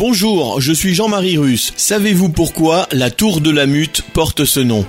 Bonjour, je suis Jean-Marie Russe. Savez-vous pourquoi la tour de la Mute porte ce nom?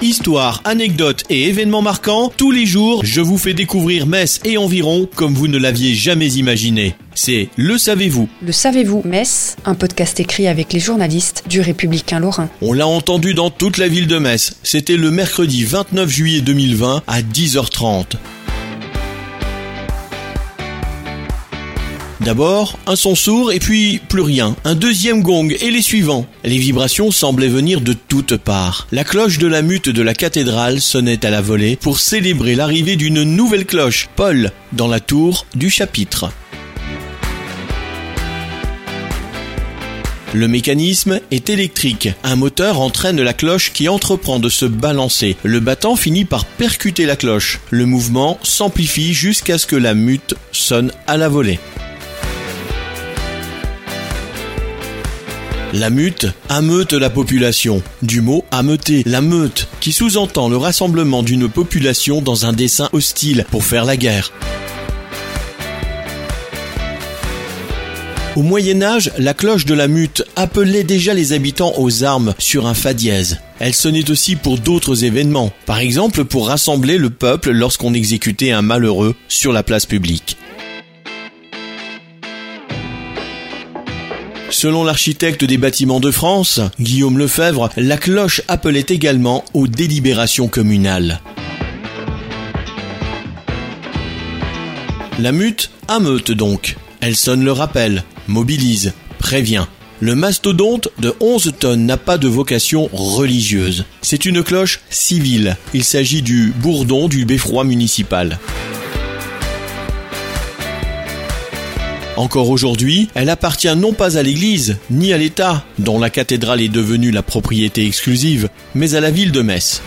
Histoire, anecdotes et événements marquants, tous les jours, je vous fais découvrir Metz et environ comme vous ne l'aviez jamais imaginé. C'est Le Savez-vous. Le Savez-vous Metz, un podcast écrit avec les journalistes du Républicain Lorrain. On l'a entendu dans toute la ville de Metz. C'était le mercredi 29 juillet 2020 à 10h30. D'abord, un son sourd et puis plus rien. Un deuxième gong et les suivants. Les vibrations semblaient venir de toutes parts. La cloche de la mute de la cathédrale sonnait à la volée pour célébrer l'arrivée d'une nouvelle cloche, Paul, dans la tour du chapitre. Le mécanisme est électrique. Un moteur entraîne la cloche qui entreprend de se balancer. Le battant finit par percuter la cloche. Le mouvement s'amplifie jusqu'à ce que la mute sonne à la volée. La mute ameute la population. Du mot ameuter, la meute, qui sous-entend le rassemblement d'une population dans un dessin hostile pour faire la guerre. Au Moyen Âge, la cloche de la mute appelait déjà les habitants aux armes sur un fa dièse. Elle sonnait aussi pour d'autres événements, par exemple pour rassembler le peuple lorsqu'on exécutait un malheureux sur la place publique. Selon l'architecte des bâtiments de France, Guillaume Lefebvre, la cloche appelait également aux délibérations communales. La mute ameute donc. Elle sonne le rappel, mobilise, prévient. Le mastodonte de 11 tonnes n'a pas de vocation religieuse. C'est une cloche civile. Il s'agit du bourdon du beffroi municipal. Encore aujourd'hui, elle appartient non pas à l'Église, ni à l'État, dont la cathédrale est devenue la propriété exclusive, mais à la ville de Metz.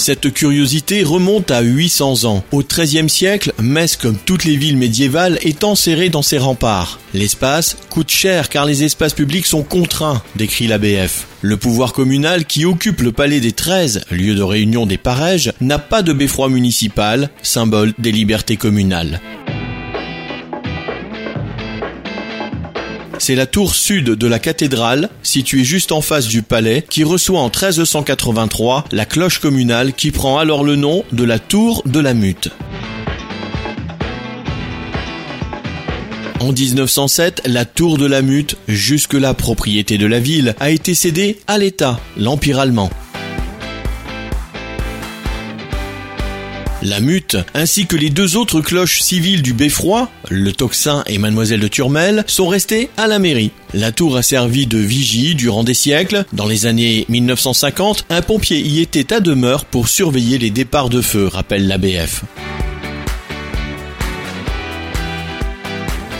Cette curiosité remonte à 800 ans. Au XIIIe siècle, Metz, comme toutes les villes médiévales, est enserrée dans ses remparts. L'espace coûte cher car les espaces publics sont contraints, décrit l'ABF. Le pouvoir communal qui occupe le palais des 13, lieu de réunion des parèges, n'a pas de beffroi municipal, symbole des libertés communales. C'est la tour sud de la cathédrale, située juste en face du palais, qui reçoit en 1383 la cloche communale qui prend alors le nom de la tour de la Mute. En 1907, la tour de la Mute, jusque-là propriété de la ville, a été cédée à l'État, l'Empire allemand. La Mute, ainsi que les deux autres cloches civiles du Beffroi, le Tocsin et Mademoiselle de Turmel, sont restées à la mairie. La tour a servi de vigie durant des siècles. Dans les années 1950, un pompier y était à demeure pour surveiller les départs de feu, rappelle l'ABF.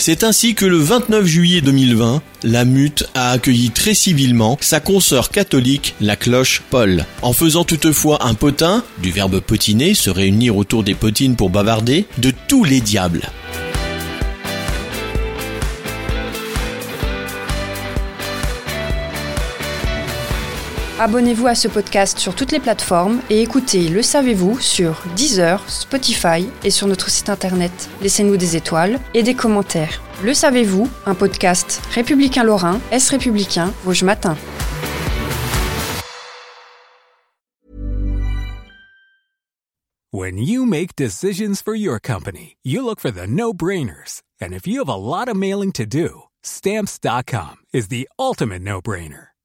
C'est ainsi que le 29 juillet 2020, la Mute a accueilli très civilement sa consoeur catholique, la cloche Paul. En faisant toutefois un potin, du verbe potiner, se réunir autour des potines pour bavarder, de tous les diables. Abonnez-vous à ce podcast sur toutes les plateformes et écoutez Le Savez-vous sur Deezer, Spotify et sur notre site internet. Laissez-nous des étoiles et des commentaires. Le Savez-vous, un podcast républicain lorrain, Est républicain, Vosges Matin. When you make decisions for your company, you look for the no-brainers. And if you have a lot of mailing to do, stamps.com is the ultimate no-brainer.